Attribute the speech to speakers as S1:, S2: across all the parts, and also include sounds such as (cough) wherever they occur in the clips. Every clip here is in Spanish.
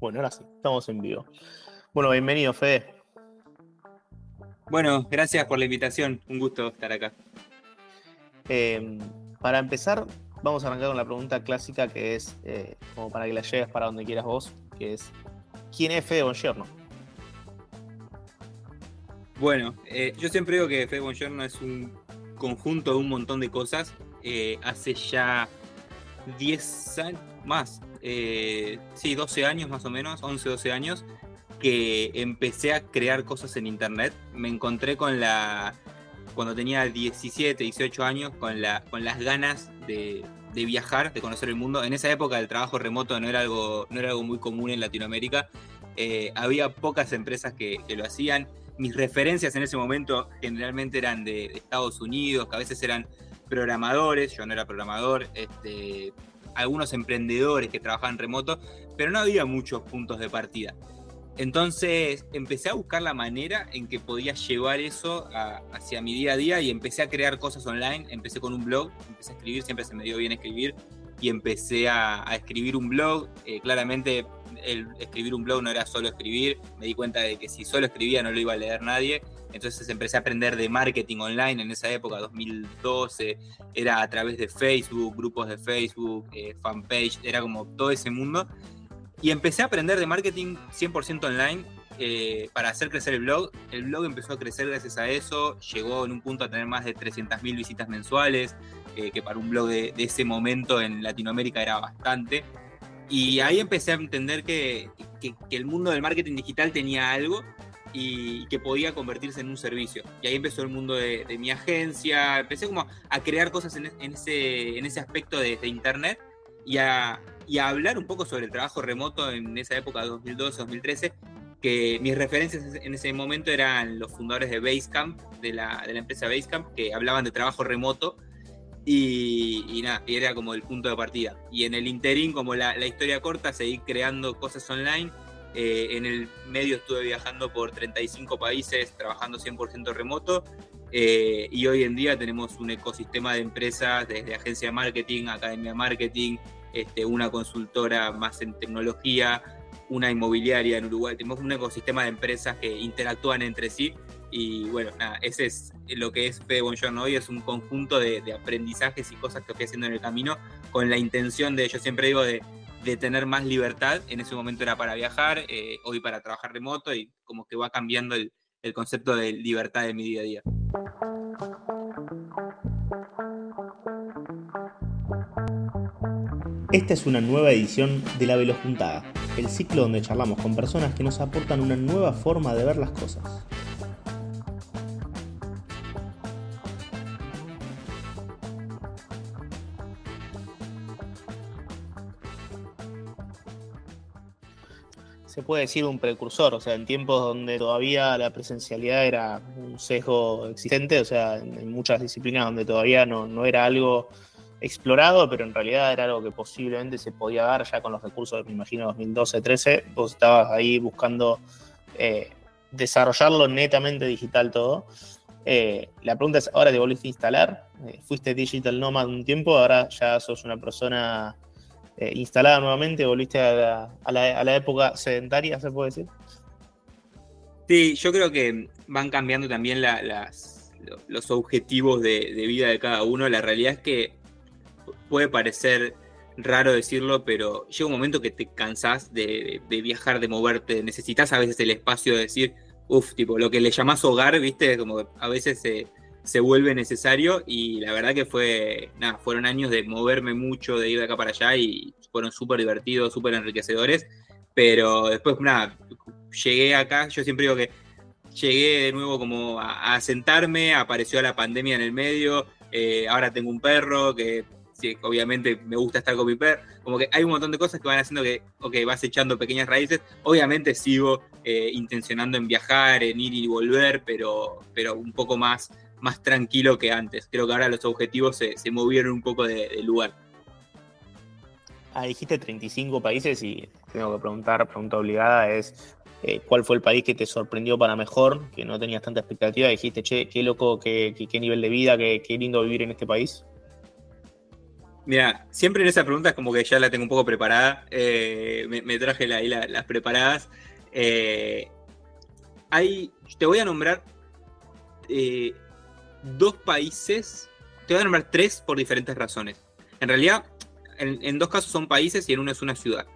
S1: Bueno, ahora sí, estamos en vivo. Bueno, bienvenido, Fede.
S2: Bueno, gracias por la invitación. Un gusto estar acá.
S1: Em, para empezar, vamos a arrancar con la pregunta clásica que es, eh, como para que la lleves para donde quieras vos, que es, ¿quién es Fede Bongiorno?
S2: Bueno, eh, yo siempre digo que Fede Bongiorno es un conjunto de un montón de cosas. Eh, hace ya 10 años, más, sí, 12 años más o menos, 11, 12 años, que empecé a crear cosas en internet. Me encontré con la. Cuando tenía 17, 18 años, con, la, con las ganas de, viajar, de conocer el mundo. En esa época el trabajo remoto no era algo, no era algo muy común en Latinoamérica. Eh, había pocas empresas que, lo hacían. Mis referencias en ese momento generalmente eran de, Estados Unidos, que a veces eran programadores, yo no era programador, este, algunos emprendedores que trabajaban remoto, pero no había muchos puntos de partida. Entonces empecé a buscar la manera en que podía llevar eso hacia mi día a día y empecé a crear cosas online. Empecé con un blog, empecé a escribir, siempre se me dio bien escribir y empecé a, escribir un blog. Eh, claramente el escribir un blog no era solo escribir, me di cuenta de que si solo escribía no lo iba a leer nadie. Entonces empecé a aprender de marketing online en esa época, 2012, era a través de Facebook, grupos de Facebook, eh, fanpage, era como todo ese mundo. Y empecé a aprender de marketing 100% online eh, para hacer crecer el blog. El blog empezó a crecer gracias a eso, llegó en un punto a tener más de 300.000 visitas mensuales, eh, que para un blog de, ese momento en Latinoamérica era bastante. Y ahí empecé a entender que, que, el mundo del marketing digital tenía algo y que podía convertirse en un servicio. Y ahí empezó el mundo de, mi agencia, empecé como a crear cosas en, ese, en ese aspecto de, de Internet y a, y a hablar un poco sobre el trabajo remoto en esa época, 2012-2013, que mis referencias en ese momento eran los fundadores de Basecamp, de la, de la empresa Basecamp, que hablaban de trabajo remoto y, y, nada, era como el punto de partida. Y en el interín, como la, la historia corta, seguí creando cosas online. Eh, en el medio estuve viajando por 35 países, trabajando 100% remoto. Eh, y hoy en día tenemos un ecosistema de empresas, desde agencia de marketing, academia de marketing, este, una consultora más en tecnología, una inmobiliaria en Uruguay. Tenemos un ecosistema de empresas que interactúan entre sí. Y bueno, nada, ese es lo que es Fede Bonjourno hoy, es un conjunto de, aprendizajes y cosas que estoy haciendo en el camino con la intención de, yo siempre digo, de, tener más libertad. En ese momento era para viajar, eh, hoy para trabajar remoto y como que va cambiando el, concepto de libertad en mi día a día.
S1: Esta es una nueva edición de La Juntada, el ciclo donde charlamos con personas que nos aportan una nueva forma de ver las cosas. Puede decir un precursor, o sea, en tiempos donde todavía la presencialidad era un sesgo existente, o sea, en muchas disciplinas donde todavía no, no era algo explorado, pero en realidad era algo que posiblemente se podía dar ya con los recursos, me imagino, 2012-13. Vos estabas ahí buscando eh, desarrollarlo netamente digital todo. Eh, la pregunta es, ¿ahora te volviste a instalar? Eh, ¿Fuiste digital nomad un tiempo? ¿Ahora ya sos una persona instalada nuevamente? ¿Volviste a la, época sedentaria, se puede decir?
S2: Sí, yo creo que van cambiando también los objetivos de, de, vida de cada uno. La realidad es que puede parecer raro decirlo, pero llega un momento que te cansás de, viajar, de moverte, necesitas a veces el espacio de decir, uff, tipo, lo que le llamás hogar, viste, como a veces se, se, vuelve necesario y la verdad que fue, nada, fueron años de moverme mucho, de ir de acá para allá y fueron súper divertidos, súper enriquecedores, pero después, nada, llegué acá, yo siempre digo que llegué de nuevo como a, sentarme, apareció la pandemia en el medio, eh, ahora tengo un perro que obviamente me gusta estar con mi perro, como que hay un montón de cosas que van haciendo que, ok, vas echando pequeñas raíces, obviamente sigo eh, intencionando en viajar, en ir y volver, pero, pero un poco más, más tranquilo que antes. Creo que ahora los objetivos se, movieron un poco de, lugar.
S1: Ah, dijiste 35 países y tengo que preguntar, pregunta obligada es, eh, ¿cuál fue el país que te sorprendió para mejor, que no tenías tanta expectativa? Dijiste, che, qué loco, qué, qué, nivel de vida, qué, qué lindo vivir en este país.
S2: Mira, siempre en esa pregunta es como que ya la tengo un poco preparada. Eh, me, traje ahí las preparadas. Eh, hay, te voy a nombrar eh, dos países. Te voy a nombrar tres por diferentes razones. En realidad, en, dos casos son países y en uno es una ciudad.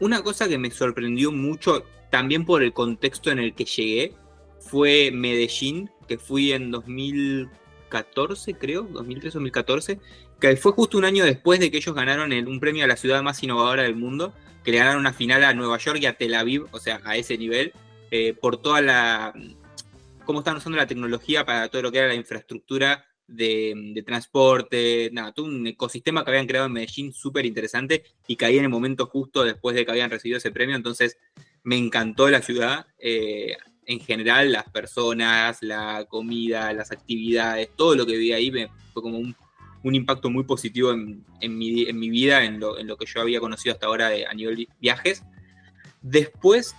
S2: una cosa que me sorprendió mucho, también por el contexto en el que llegué, fue Medellín, que fui en 2014, creo, 2013-2014, que fue justo un año después de que ellos ganaron un premio a la ciudad más innovadora del mundo, que le ganaron una final a Nueva York y a Tel Aviv, o sea, a ese nivel, eh, por toda la... cómo están usando la tecnología para todo lo que era la infraestructura de, transporte, nada, todo un ecosistema que habían creado en Medellín súper interesante y caí en el momento justo después de que habían recibido ese premio, entonces me encantó la ciudad. Eh, en general, las personas, la comida, las actividades, todo lo que vi ahí me, fue como un impacto muy positivo en, mi, vida, en lo, que yo había conocido hasta ahora a nivel viajes. Después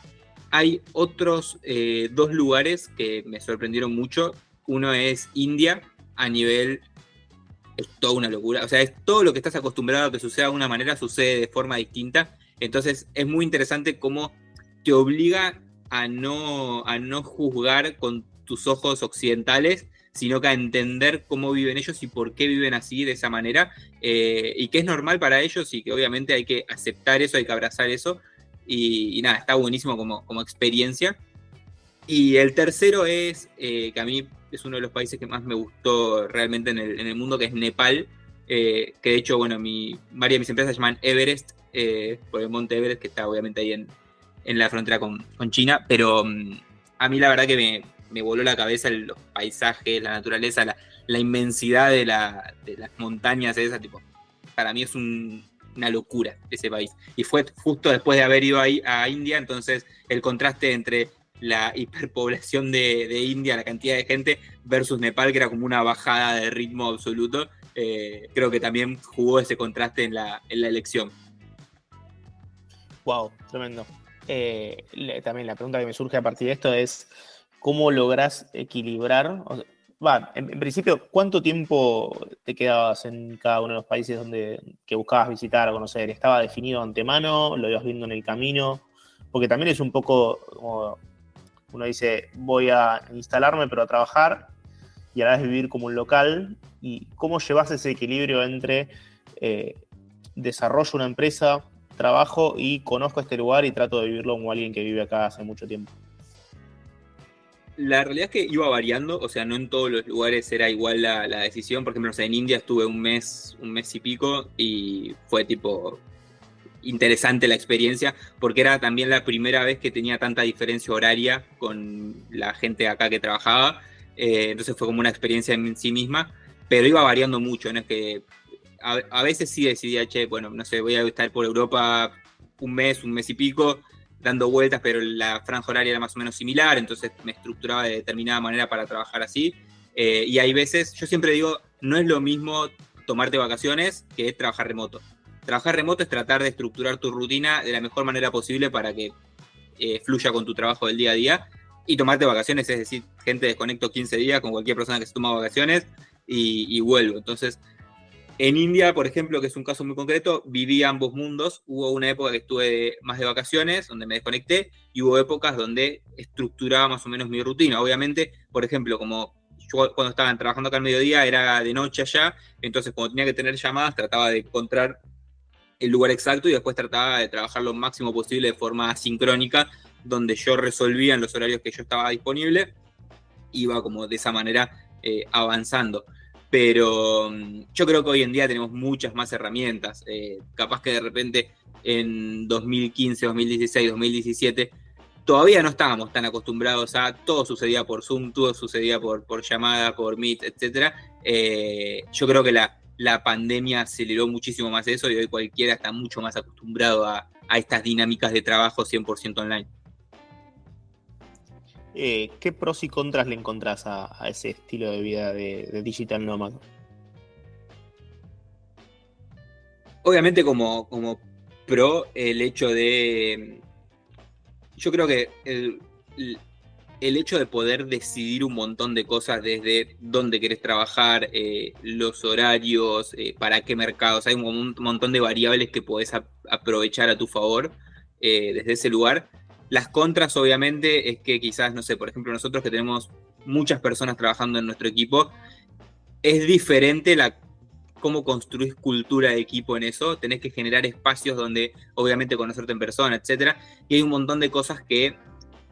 S2: hay otros eh, dos lugares que me sorprendieron mucho. Uno es India, a nivel... Es toda una locura. O sea, es todo lo que estás acostumbrado a que suceda de una manera, sucede de forma distinta. Entonces es muy interesante cómo te obliga a no, a no juzgar con tus ojos occidentales sino que a entender cómo viven ellos y por qué viven así, de esa manera, eh, y que es normal para ellos y que obviamente hay que aceptar eso, hay que abrazar eso, y, nada, está buenísimo como, como, experiencia. Y el tercero es, eh, que a mí es uno de los países que más me gustó realmente en el, mundo, que es Nepal, eh, que de hecho, bueno, mi, varias de mis empresas se llaman Everest, por el monte Everest, que está obviamente ahí en, en la frontera con, con China, pero mm, a mí la verdad que me, me voló la cabeza los paisajes, la naturaleza, la, inmensidad de, las montañas, esa tipo. Para mí es una locura ese país. Y fue justo después de haber ido ahí a India, entonces el contraste entre la hiperpoblación de, India, la cantidad de gente, versus Nepal, que era como una bajada de ritmo absoluto, eh, creo que también jugó ese contraste en la, elección.
S1: Wow, tremendo. Eh, también la pregunta que me surge a partir de esto es, ¿cómo lográs equilibrar? Va, en, principio, ¿cuánto tiempo te quedabas en cada uno de los países donde que buscabas visitar o conocer? ¿Estaba definido antemano? ¿Lo ibas viendo en el camino? Porque también es un poco como uno dice, voy a instalarme pero a trabajar y a la vez vivir como un local. ¿Y cómo llevas ese equilibrio entre eh, desarrollo una empresa, trabajo y conozco este lugar y trato de vivirlo como alguien que vive acá hace mucho tiempo?
S2: La realidad es que iba variando, o sea, no en todos los lugares era igual la, decisión. Por ejemplo, en India estuve un mes, un mes y pico y fue tipo interesante la experiencia porque era también la primera vez que tenía tanta diferencia horaria con la gente acá que trabajaba. Eh, entonces fue como una experiencia en sí misma, pero iba variando mucho. ¿no? Es que a, a veces sí decidía, che, bueno, no sé, voy a estar por Europa un mes, un mes y pico dando vueltas, pero la franja horaria era más o menos similar, entonces me estructuraba de determinada manera para trabajar así. Eh, y hay veces, yo siempre digo, no es lo mismo tomarte vacaciones que trabajar remoto. Trabajar remoto es tratar de estructurar tu rutina de la mejor manera posible para que eh, fluya con tu trabajo del día a día. Y tomarte vacaciones, es decir, gente desconecto 15 días con cualquier persona que se toma vacaciones y, y vuelvo. Entonces, en India, por ejemplo, que es un caso muy concreto, viví ambos mundos. Hubo una época que estuve más de vacaciones, donde me desconecté, y hubo épocas donde estructuraba más o menos mi rutina. Obviamente, por ejemplo, como yo cuando estaba trabajando acá al mediodía era de noche allá, entonces cuando tenía que tener llamadas trataba de encontrar el lugar exacto y después trataba de trabajar lo máximo posible de forma sincrónica, donde yo resolvía en los horarios que yo estaba disponible, iba como de esa manera eh, avanzando pero mm, yo creo que hoy en día tenemos muchas más herramientas. Eh, capaz que de repente en 2015, 2016, 2017 todavía no estábamos tan acostumbrados a todo sucedía por Zoom, todo sucedía por, por llamada, por Meet, etc. Eh, yo creo que la, pandemia aceleró muchísimo más eso y hoy cualquiera está mucho más acostumbrado a, a estas dinámicas de trabajo 100% online.
S1: Eh, ¿qué pros y contras le encontrás a, ese estilo de vida de, Digital Nomad?
S2: Obviamente como, como pro el hecho de... Yo creo que el hecho de poder decidir un montón de cosas desde dónde querés trabajar, eh, los horarios, eh, para qué mercados, hay un, montón de variables que podés aprovechar a tu favor desde ese lugar. Las contras, obviamente, es que quizás, no sé, por ejemplo, nosotros que tenemos muchas personas trabajando en nuestro equipo, es diferente la cómo construís cultura de equipo en eso, tenés que generar espacios donde obviamente conocerte en persona, etcétera, y hay un montón de cosas que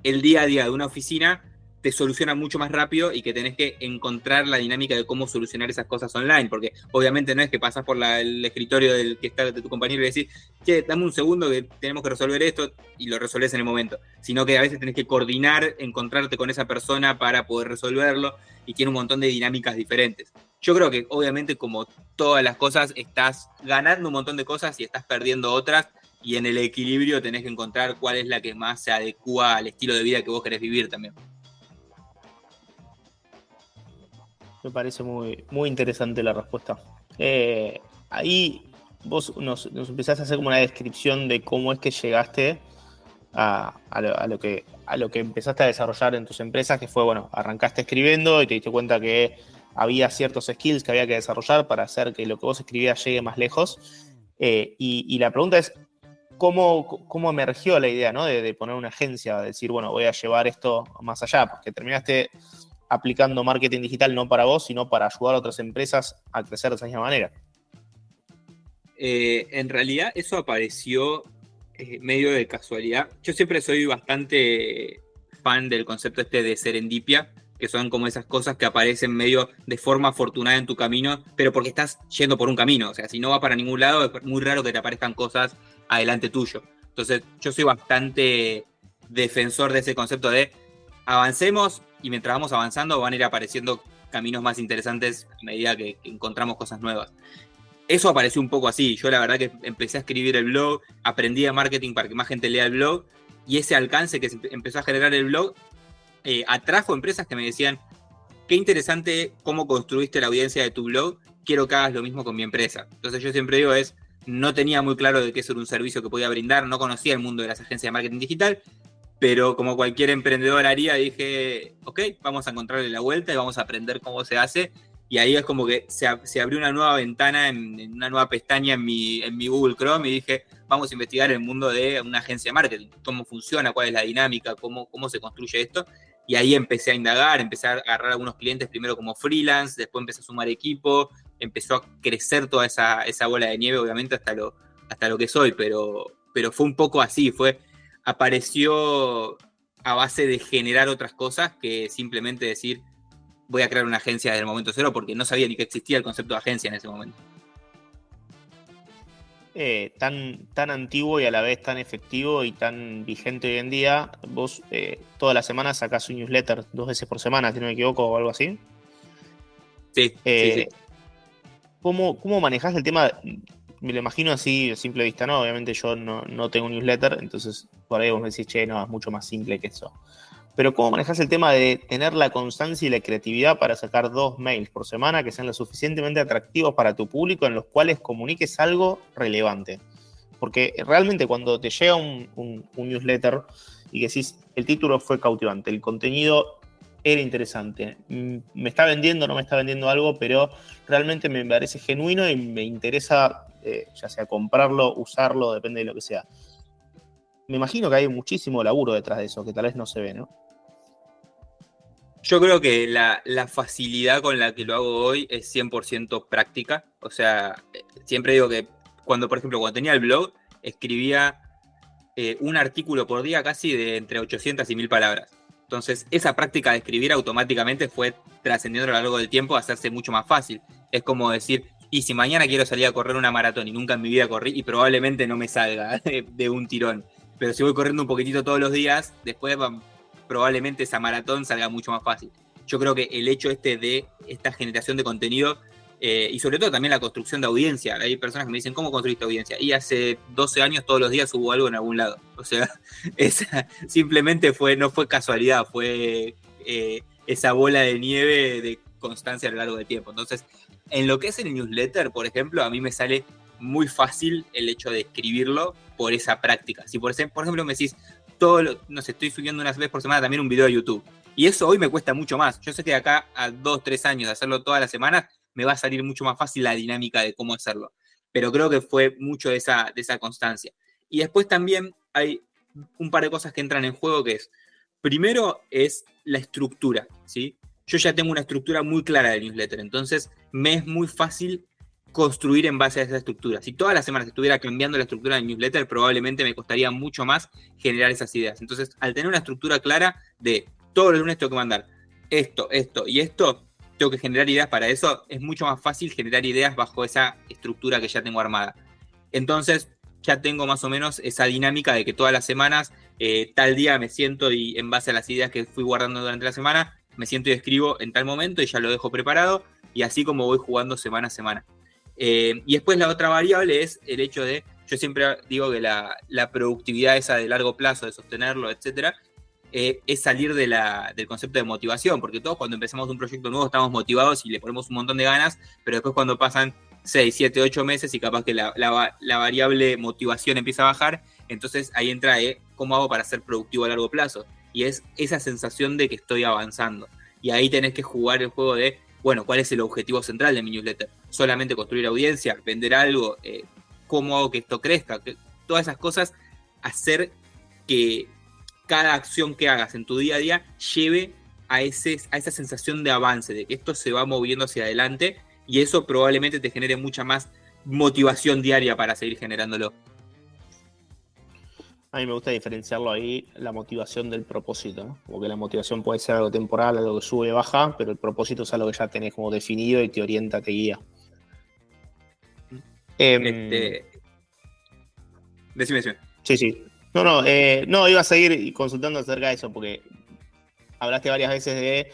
S2: el día a día de una oficina te soluciona mucho más rápido y que tenés que encontrar la dinámica de cómo solucionar esas cosas online, porque obviamente no es que pasas por el escritorio del que está de tu compañero y decís, che, dame un segundo que tenemos que resolver esto y lo resolves en el momento, sino que a veces tenés que coordinar, encontrarte con esa persona para poder resolverlo y tiene un montón de dinámicas diferentes. Yo creo que obviamente como todas las cosas estás ganando un montón de cosas y estás perdiendo otras y en el equilibrio tenés que encontrar cuál es la que más se adecua al estilo de vida que vos querés vivir también.
S1: Me parece muy, muy interesante la respuesta. Eh, ahí vos nos, nos, empezaste a hacer como una descripción de cómo es que llegaste a, lo, que, a lo que empezaste a desarrollar en tus empresas, que fue, bueno, arrancaste escribiendo y te diste cuenta que había ciertos skills que había que desarrollar para hacer que lo que vos escribías llegue más lejos. Eh, y, la pregunta es, ¿cómo, ¿cómo, emergió la idea ¿no? de, de, poner una agencia, de decir, bueno, voy a llevar esto más allá? Porque terminaste aplicando marketing digital no para vos, sino para ayudar a otras empresas a crecer de esa misma manera.
S2: Eh, en realidad eso apareció eh, medio de casualidad. Yo siempre soy bastante fan del concepto este de serendipia, que son como esas cosas que aparecen medio de forma afortunada en tu camino, pero porque estás yendo por un camino. O sea, si no va para ningún lado, es muy raro que te aparezcan cosas adelante tuyo. Entonces, yo soy bastante defensor de ese concepto de avancemos y mientras vamos avanzando van a ir apareciendo caminos más interesantes a medida que, encontramos cosas nuevas. Eso apareció un poco así. Yo la verdad que empecé a escribir el blog, aprendí de marketing para que más gente lea el blog y ese alcance que empezó a generar el blog eh, atrajo empresas que me decían, qué interesante cómo construiste la audiencia de tu blog, quiero que hagas lo mismo con mi empresa. Entonces yo siempre digo es, no tenía muy claro de qué un servicio que podía brindar, no conocía el mundo de las agencias de marketing digital, pero como cualquier emprendedor haría, dije, ok, vamos a encontrarle la vuelta y vamos a aprender cómo se hace. Y ahí es como que se, abrió una nueva ventana, en, una nueva pestaña en mi, en mi Google Chrome y dije, vamos a investigar el mundo de una agencia de marketing, cómo funciona, cuál es la dinámica, cómo, cómo se construye esto. Y ahí empecé a indagar, empecé a agarrar algunos clientes primero como freelance, después empecé a sumar equipo, empezó a crecer toda esa, esa bola de nieve, obviamente, hasta lo, hasta lo que soy, pero, pero fue un poco así, fue, apareció a base de generar otras cosas que simplemente decir, voy a crear una agencia desde el momento cero, porque no sabía ni que existía el concepto de agencia en ese momento.
S1: Eh, tan, tan antiguo y a la vez tan efectivo y tan vigente hoy en día, vos eh, toda la semana sacás un newsletter dos veces por semana, si no me equivoco, o algo así.
S2: Sí, eh, sí,
S1: ¿cómo, ¿Cómo manejás el tema? Me lo imagino así a simple vista, ¿no? Obviamente yo no, no tengo un newsletter, entonces por ahí vos me decís, che, no, es mucho más simple que eso. Pero ¿cómo manejas el tema de tener la constancia y la creatividad para sacar dos mails por semana que sean lo suficientemente atractivos para tu público en los cuales comuniques algo relevante? Porque realmente cuando te llega un, newsletter y decís, el título fue cautivante, el contenido era interesante, mm, me está vendiendo, no me está vendiendo algo, pero realmente me parece genuino y me interesa eh, ya sea comprarlo, usarlo, depende de lo que sea me imagino que hay muchísimo laburo detrás de eso, que tal vez no se ve, ¿no?
S2: Yo creo que la, facilidad con la que lo hago hoy es 100% práctica. O sea, siempre digo que cuando, por ejemplo, cuando tenía el blog, escribía eh, un artículo por día casi de entre 800 y 1000 palabras. Entonces, esa práctica de escribir automáticamente fue trascendiendo a lo largo del tiempo a hacerse mucho más fácil. Es como decir, y si mañana quiero salir a correr una maratón y nunca en mi vida corrí, y probablemente no me salga (laughs) de un tirón pero si voy corriendo un poquitito todos los días, después probablemente esa maratón salga mucho más fácil. Yo creo que el hecho este de esta generación de contenido eh, y sobre todo también la construcción de audiencia. Hay personas que me dicen, ¿cómo construiste audiencia? Y hace 12 años todos los días hubo algo en algún lado. O sea, (laughs) simplemente fue, no fue casualidad, fue eh, esa bola de nieve de constancia a lo largo del tiempo. Entonces, en lo que es el newsletter, por ejemplo, a mí me sale muy fácil el hecho de escribirlo por esa práctica. Si por, ejemplo me decís, todo no sé, estoy subiendo unas veces por semana también un video de YouTube. Y eso hoy me cuesta mucho más. Yo sé que de acá a dos, tres años de hacerlo todas las semanas, me va a salir mucho más fácil la dinámica de cómo hacerlo. Pero creo que fue mucho de esa, de esa constancia. Y después también hay un par de cosas que entran en juego que es, primero es la estructura, ¿sí? Yo ya tengo una estructura muy clara del newsletter, entonces me es muy fácil construir en base a esa estructura. Si todas las semanas estuviera cambiando la estructura del newsletter, probablemente me costaría mucho más generar esas ideas. Entonces, al tener una estructura clara de todos los lunes tengo que mandar esto, esto y esto, tengo que generar ideas para eso, es mucho más fácil generar ideas bajo esa estructura que ya tengo armada. Entonces, ya tengo más o menos esa dinámica de que todas las semanas, eh, tal día me siento y en base a las ideas que fui guardando durante la semana, me siento y escribo en tal momento y ya lo dejo preparado y así como voy jugando semana a semana. Eh, y después la otra variable es el hecho de, yo siempre digo que la, productividad esa de largo plazo, de sostenerlo, etcétera, eh, es salir de del concepto de motivación, porque todos cuando empezamos un proyecto nuevo estamos motivados y le ponemos un montón de ganas, pero después cuando pasan 6, 7, 8 meses y capaz que la, variable motivación empieza a bajar, entonces ahí entra eh, cómo hago para ser productivo a largo plazo. Y es esa sensación de que estoy avanzando. Y ahí tenés que jugar el juego de, bueno, ¿cuál es el objetivo central de mi newsletter? ¿Solamente construir audiencia? ¿Vender algo? Eh, ¿Cómo hago que esto crezca? todas esas cosas, hacer que cada acción que hagas en tu día a día lleve a, ese, a esa sensación de avance, de que esto se va moviendo hacia adelante y eso probablemente te genere mucha más motivación diaria para seguir generándolo.
S1: A mí me gusta diferenciarlo ahí, la motivación del propósito, ¿no? Como que la motivación puede ser algo temporal, algo que sube y baja, pero el propósito es algo que ya tenés como definido y te orienta, te guía.
S2: Em, este... Decime, decime.
S1: Sí, sí. No, no, eh, no, iba a seguir consultando acerca de eso, porque hablaste varias veces de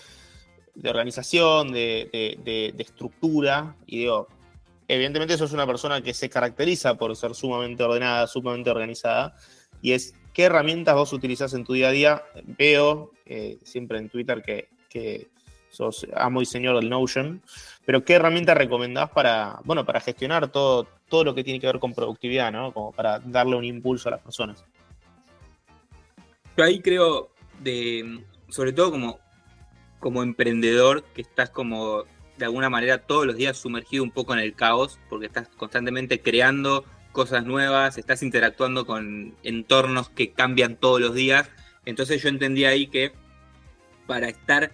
S1: de organización, de, estructura, y digo, evidentemente sos una persona que se caracteriza por ser sumamente ordenada, sumamente organizada, y es qué herramientas vos utilizás en tu día a día. Veo eh, siempre en Twitter que, sos amo y señor del Notion, pero qué herramientas recomendás para, bueno, para gestionar todo, todo lo que tiene que ver con productividad, ¿no? Como para darle un impulso a las personas.
S2: Yo ahí creo de, sobre todo como como emprendedor que estás como de alguna manera todos los días sumergido un poco en el caos, porque estás constantemente creando cosas nuevas, estás interactuando con entornos que cambian todos los días. Entonces yo entendí ahí que para estar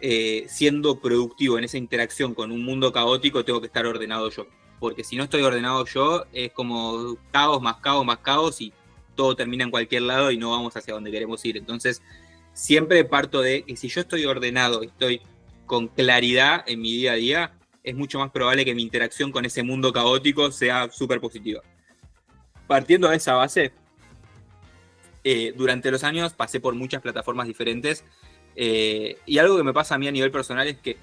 S2: eh, siendo productivo en esa interacción con un mundo caótico, tengo que estar ordenado yo. Porque si no estoy ordenado yo, es como caos más caos más caos y todo termina en cualquier lado y no vamos hacia donde queremos ir. Entonces, siempre parto de que si yo estoy ordenado, estoy con claridad en mi día a día, es mucho más probable que mi interacción con ese mundo caótico sea súper positiva. Partiendo de esa base, eh, durante los años pasé por muchas plataformas diferentes eh, y algo que me pasa a mí a nivel personal es que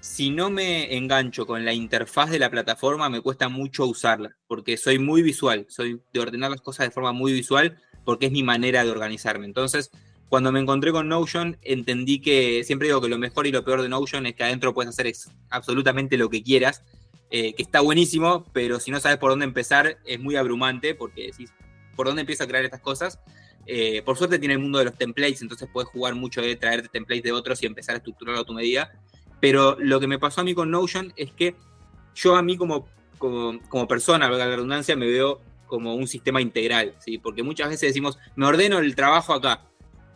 S2: si no me engancho con la interfaz de la plataforma me cuesta mucho usarla, porque soy muy visual, soy de ordenar las cosas de forma muy visual porque es mi manera de organizarme. Entonces, cuando me encontré con Notion, entendí que siempre digo que lo mejor y lo peor de Notion es que adentro puedes hacer absolutamente lo que quieras, eh, que está buenísimo, pero si no sabes por dónde empezar, es muy abrumante porque decís, ¿por dónde empiezo a crear estas cosas? Eh, por suerte tiene el mundo de los templates, entonces puedes jugar mucho de traerte templates de otros y empezar a estructurarlo a tu medida. Pero lo que me pasó a mí con Notion es que yo a mí como, como, como persona, la redundancia, me veo como un sistema integral, ¿sí? porque muchas veces decimos, me ordeno el trabajo acá,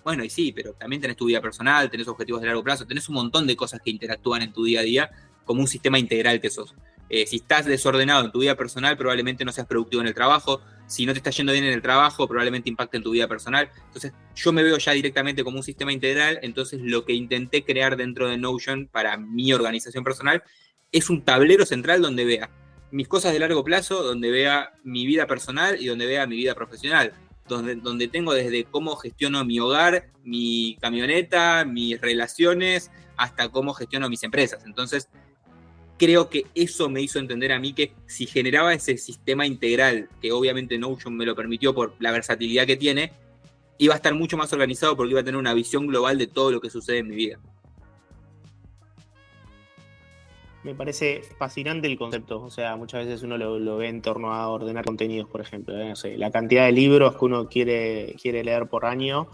S2: bueno, y sí, pero también tenés tu vida personal, tenés objetivos de largo plazo, tenés un montón de cosas que interactúan en tu día a día como un sistema integral que sos. Eh, si estás desordenado en tu vida personal, probablemente no seas productivo en el trabajo. Si no te está yendo bien en el trabajo, probablemente impacte en tu vida personal. Entonces, yo me veo ya directamente como un sistema integral. Entonces, lo que intenté crear dentro de Notion para mi organización personal es un tablero central donde vea mis cosas de largo plazo, donde vea mi vida personal y donde vea mi vida profesional donde, tengo desde cómo gestiono mi hogar, mi camioneta, mis relaciones, hasta cómo gestiono mis empresas. Entonces, creo que eso me hizo entender a mí que si generaba ese sistema integral, que obviamente Notion me lo permitió por la versatilidad que tiene, iba a estar mucho más organizado porque iba a tener una visión global de todo lo que sucede en mi vida.
S1: Me parece fascinante el concepto. O sea, muchas veces uno lo, ve en torno a ordenar contenidos, por ejemplo. ¿eh? la cantidad de libros que uno quiere, quiere leer por año,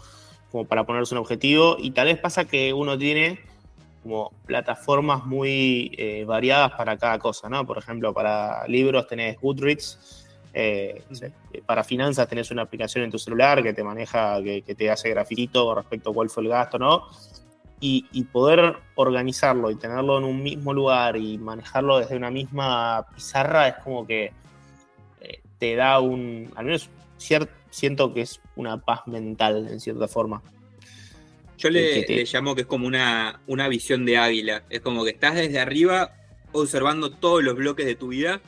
S1: como para ponerse un objetivo y tal vez pasa que uno tiene como plataformas muy eh, variadas para cada cosa, ¿no? Por ejemplo, para libros tenés Goodreads, eh, para finanzas tenés una aplicación en tu celular que te maneja, que, te hace grafito respecto a cuál fue el gasto, ¿no? Y, poder organizarlo y tenerlo en un mismo lugar y manejarlo desde una misma pizarra es como que eh, te da un, al menos siento que es una paz mental en cierta forma.
S2: Yo le, llamo que es como una, una visión de águila. Es como que estás desde arriba observando todos los bloques de tu vida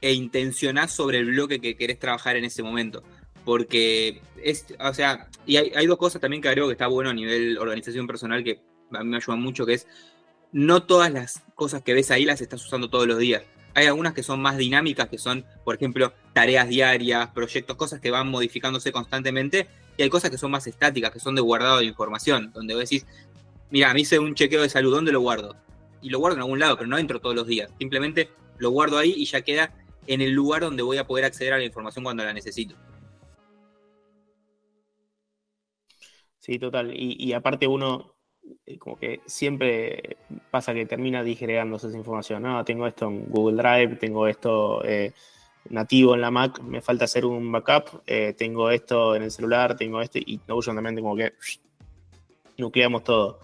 S2: e intencionás sobre el bloque que querés trabajar en ese momento. Porque es, o sea, y hay, dos cosas también que creo que está bueno a nivel organización personal que a mí me ayudan mucho, que es no todas las cosas que ves ahí las estás usando todos los días. Hay algunas que son más dinámicas, que son, por ejemplo, tareas diarias, proyectos, cosas que van modificándose constantemente, y hay cosas que son más estáticas, que son de guardado de información, donde vos decís, mira, me hice un chequeo de salud, ¿dónde lo guardo? Y lo guardo en algún lado, pero no entro todos los días. Simplemente lo guardo ahí y ya queda en el lugar donde voy a poder acceder a la información cuando la necesito.
S1: Sí, total. Y, aparte uno, eh, como que siempre pasa que termina digregándose esa información. No, tengo esto en Google Drive, tengo esto eh, nativo en la Mac, me falta hacer un backup, eh, tengo esto en el celular, tengo este, y Notion también como que nucleamos todo.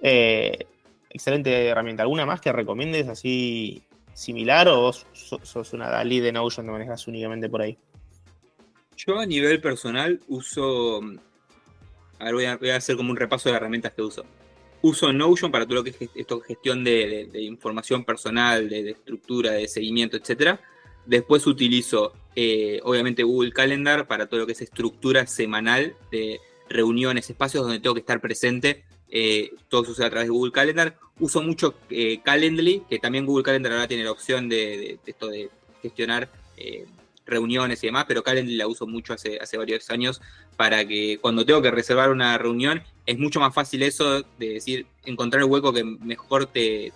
S1: excelente herramienta. ¿Alguna más que recomiendes así similar o vos sos una DALI de Notion que manejas únicamente por ahí?
S2: Yo a nivel personal uso. A ver, voy a, hacer como un repaso de herramientas que uso. Uso Notion para todo lo que es esto, gestión de, información personal, de, estructura, de seguimiento, etc. Después utilizo, eh, obviamente, Google Calendar para todo lo que es estructura semanal de reuniones, espacios donde tengo que estar presente eh, todo sucede a través de Google Calendar. Uso mucho eh, Calendly, que también Google Calendar ahora tiene la opción de, esto de gestionar eh, reuniones y demás, pero Calendly la uso mucho hace, hace varios años para que cuando tengo que reservar una reunión es mucho más fácil eso de decir, encontrar el hueco que mejor te,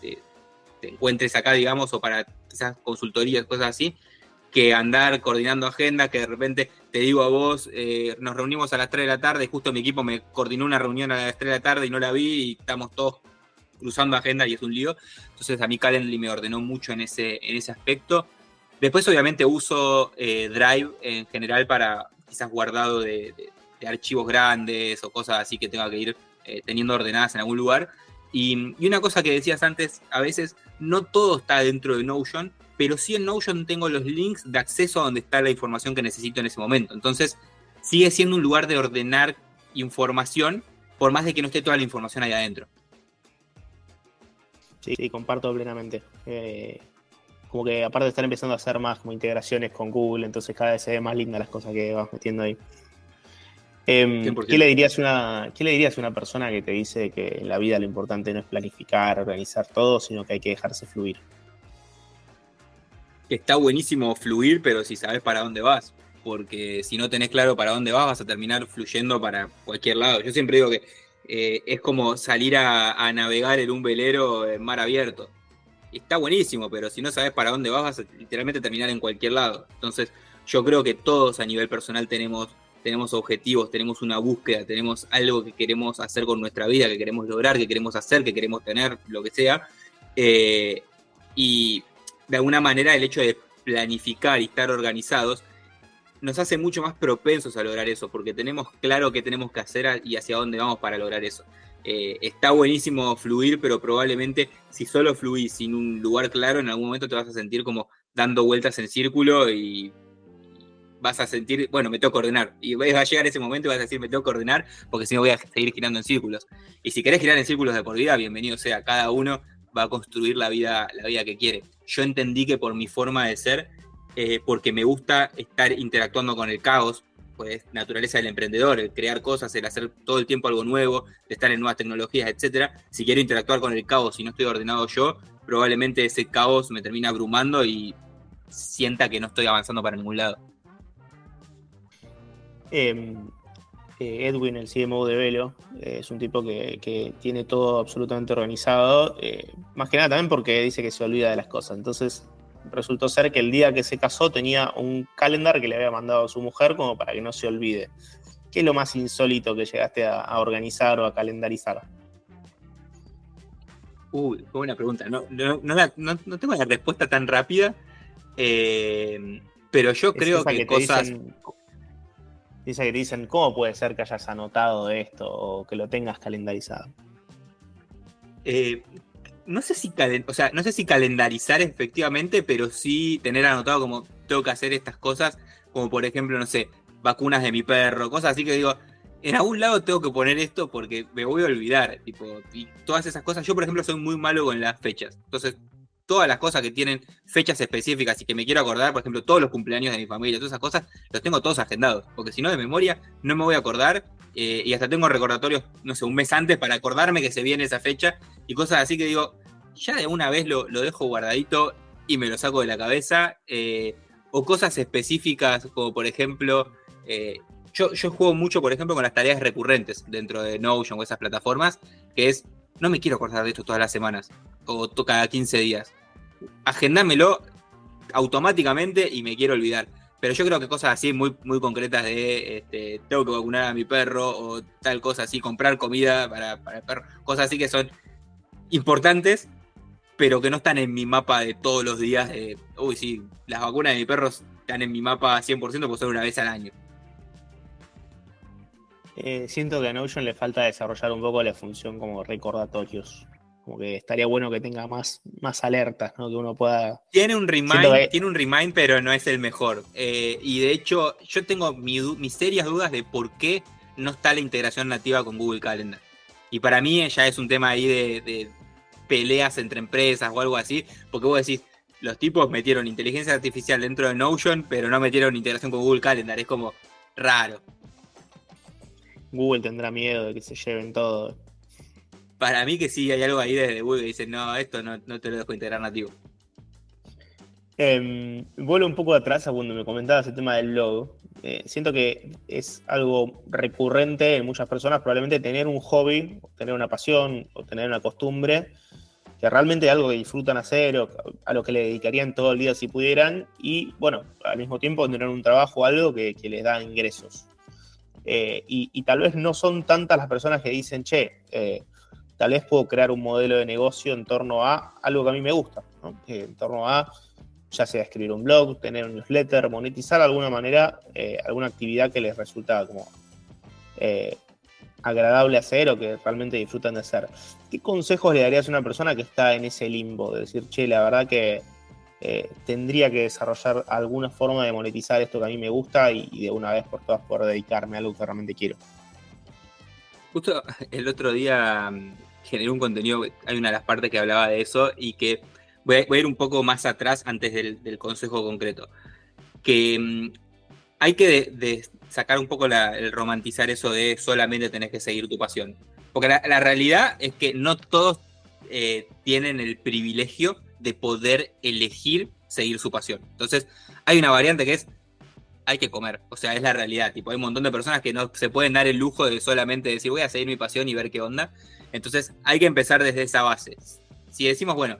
S2: encuentres acá, digamos, o para esas consultorías, cosas así, que andar coordinando agenda, que de repente te digo a vos, eh, nos reunimos a las 3 de la tarde, justo mi equipo me coordinó una reunión a las 3 de la tarde y no la vi y estamos todos cruzando agenda y es un lío. Entonces a mí Calendly me ordenó mucho en ese, en ese aspecto. Después obviamente uso eh, Drive en general para quizás guardado de, archivos grandes o cosas así que tenga que ir eh, teniendo ordenadas en algún lugar. Y, y, una cosa que decías antes, a veces no todo está dentro de Notion pero sí en Notion tengo los links de acceso a donde está la información que necesito en ese momento. Entonces, sigue siendo un lugar de ordenar información, por más de que no esté toda la información ahí adentro.
S1: Sí, comparto plenamente. Eh, como que aparte de estar empezando a hacer más como integraciones con Google, entonces cada vez se ve más linda las cosas que vas metiendo ahí. Em, ¿qué, le dirías una, ¿Qué le dirías a una persona que te dice que en la vida lo importante no es planificar, organizar todo, sino que hay que dejarse fluir?
S2: que está buenísimo fluir, pero si sabes para dónde vas. Porque si no tenés claro para dónde vas, vas a terminar fluyendo para cualquier lado. Yo siempre digo que eh, es como salir a, navegar en un velero en mar abierto. Está buenísimo, pero si no sabes para dónde vas, vas a literalmente terminar en cualquier lado. Entonces, yo creo que todos a nivel personal tenemos, tenemos objetivos, tenemos una búsqueda, tenemos algo que queremos hacer con nuestra vida, que queremos lograr, que queremos hacer, que queremos tener, lo que sea. Eh, y de alguna manera el hecho de planificar y estar organizados nos hace mucho más propensos a lograr eso, porque tenemos claro qué tenemos que hacer y hacia dónde vamos para lograr eso. Eh, está buenísimo fluir, pero probablemente si solo fluís sin un lugar claro, en algún momento te vas a sentir como dando vueltas en círculo y vas a sentir, bueno, me tengo que ordenar. Y va a llegar ese momento y vas a decir, me tengo que ordenar, porque si no voy a seguir girando en círculos. Y si querés girar en círculos de por vida, bienvenido sea. Cada uno va a construir la vida, la vida que quiere yo entendí que por mi forma de ser, eh, porque me gusta estar interactuando con el caos, pues naturaleza del emprendedor, el crear cosas, el hacer todo el tiempo algo nuevo, de estar en nuevas tecnologías, etcétera. Si quiero interactuar con el caos y no estoy ordenado yo, probablemente ese caos me termina abrumando y sienta que no estoy avanzando para ningún lado.
S1: Em, eh, Edwin, el CMO de Velo, eh, es un tipo que, tiene todo absolutamente organizado, eh, más que nada también porque dice que se olvida de las cosas. Entonces resultó ser que el día que se casó tenía un calendar que le había mandado a su mujer como para que no se olvide. ¿Qué es lo más insólito que llegaste a, organizar o a calendarizar?
S2: Uy, buena pregunta. No, tengo la respuesta tan rápida, eh, pero yo creo que, cosas...
S1: dice que dicen, ¿cómo puede ser que hayas anotado esto o que lo tengas calendarizado?
S2: Eh, no sé si o sea, no sé si calendarizar efectivamente, pero sí tener anotado como tengo que hacer estas cosas, como por ejemplo, no sé, vacunas de mi perro, cosas así que digo, en algún lado tengo que poner esto porque me voy a olvidar, tipo, y todas esas cosas. Yo, por ejemplo, soy muy malo con las fechas. Entonces, todas las cosas que tienen fechas específicas y que me quiero acordar, por ejemplo, todos los cumpleaños de mi familia, todas esas cosas, los tengo todos agendados, porque si no, de memoria no me voy a acordar eh, y hasta tengo recordatorios, no sé, un mes antes para acordarme que se viene esa fecha y cosas así que digo, ya de una vez lo, dejo guardadito y me lo saco de la cabeza. Eh, o cosas específicas, como por ejemplo, eh, yo, yo juego mucho, por ejemplo, con las tareas recurrentes dentro de Notion o esas plataformas, que es, no me quiero acordar de esto todas las semanas o cada 15 días. Agendámelo automáticamente y me quiero olvidar. Pero yo creo que cosas así muy, muy concretas de este, tengo que vacunar a mi perro o tal cosa así, comprar comida para, para el perro, cosas así que son importantes, pero que no están en mi mapa de todos los días. De, uy, sí, las vacunas de mi perro están en mi mapa 100% porque son una vez al año.
S1: Eh, siento que a Notion le falta desarrollar un poco la función como recordatorios. Como que estaría bueno que tenga más, más alertas, ¿no? Que uno pueda.
S2: Tiene un remind, tiene un remind, pero no es el mejor. Eh, y de hecho, yo tengo mis serias dudas de por qué no está la integración nativa con Google Calendar. Y para mí ya es un tema ahí de, peleas entre empresas o algo así, porque vos decís, los tipos metieron inteligencia artificial dentro de Notion, pero no metieron integración con Google Calendar, es como raro.
S1: Google tendrá miedo de que se lleven todo.
S2: Para mí que sí, hay algo ahí desde Google que dice, no, esto no, te lo dejo integrar nativo.
S1: Eh, vuelvo un poco atrás a cuando me comentabas el tema del logo. Eh, siento que es algo recurrente en muchas personas, probablemente tener un hobby, tener una pasión o tener una costumbre que realmente es algo que disfrutan hacer o a lo que le dedicarían todo el día si pudieran y bueno, al mismo tiempo tener un trabajo o algo que, les da ingresos. Eh, y, tal vez no son tantas las personas que dicen, che, eh, tal vez puedo crear un modelo de negocio en torno a algo que a mí me gusta, en torno a ya sea escribir un blog, tener un newsletter, monetizar de alguna manera eh, alguna actividad que les resulta como eh, agradable hacer o que realmente disfrutan de hacer. ¿Qué consejos le darías a una persona que está en ese limbo de decir, che, la verdad que eh, tendría que desarrollar alguna forma de monetizar esto que a mí me gusta y, de una vez por todas poder dedicarme a algo que realmente quiero?
S2: Justo el otro día mm, generé un contenido, hay una de las partes que hablaba de eso y que voy a, ir un poco más atrás antes del, consejo concreto. Que mm, hay que sacar un poco el romantizar eso de solamente tenés que seguir tu pasión. Porque la, realidad es que no todos eh, tienen el privilegio de poder elegir seguir su pasión. Entonces, hay una variante que es hay que comer. O sea, es la realidad. Tipo, hay un montón de personas que no se pueden dar el lujo de solamente decir voy a seguir mi pasión y ver qué onda. Entonces, hay que empezar desde esa base. Si decimos, bueno,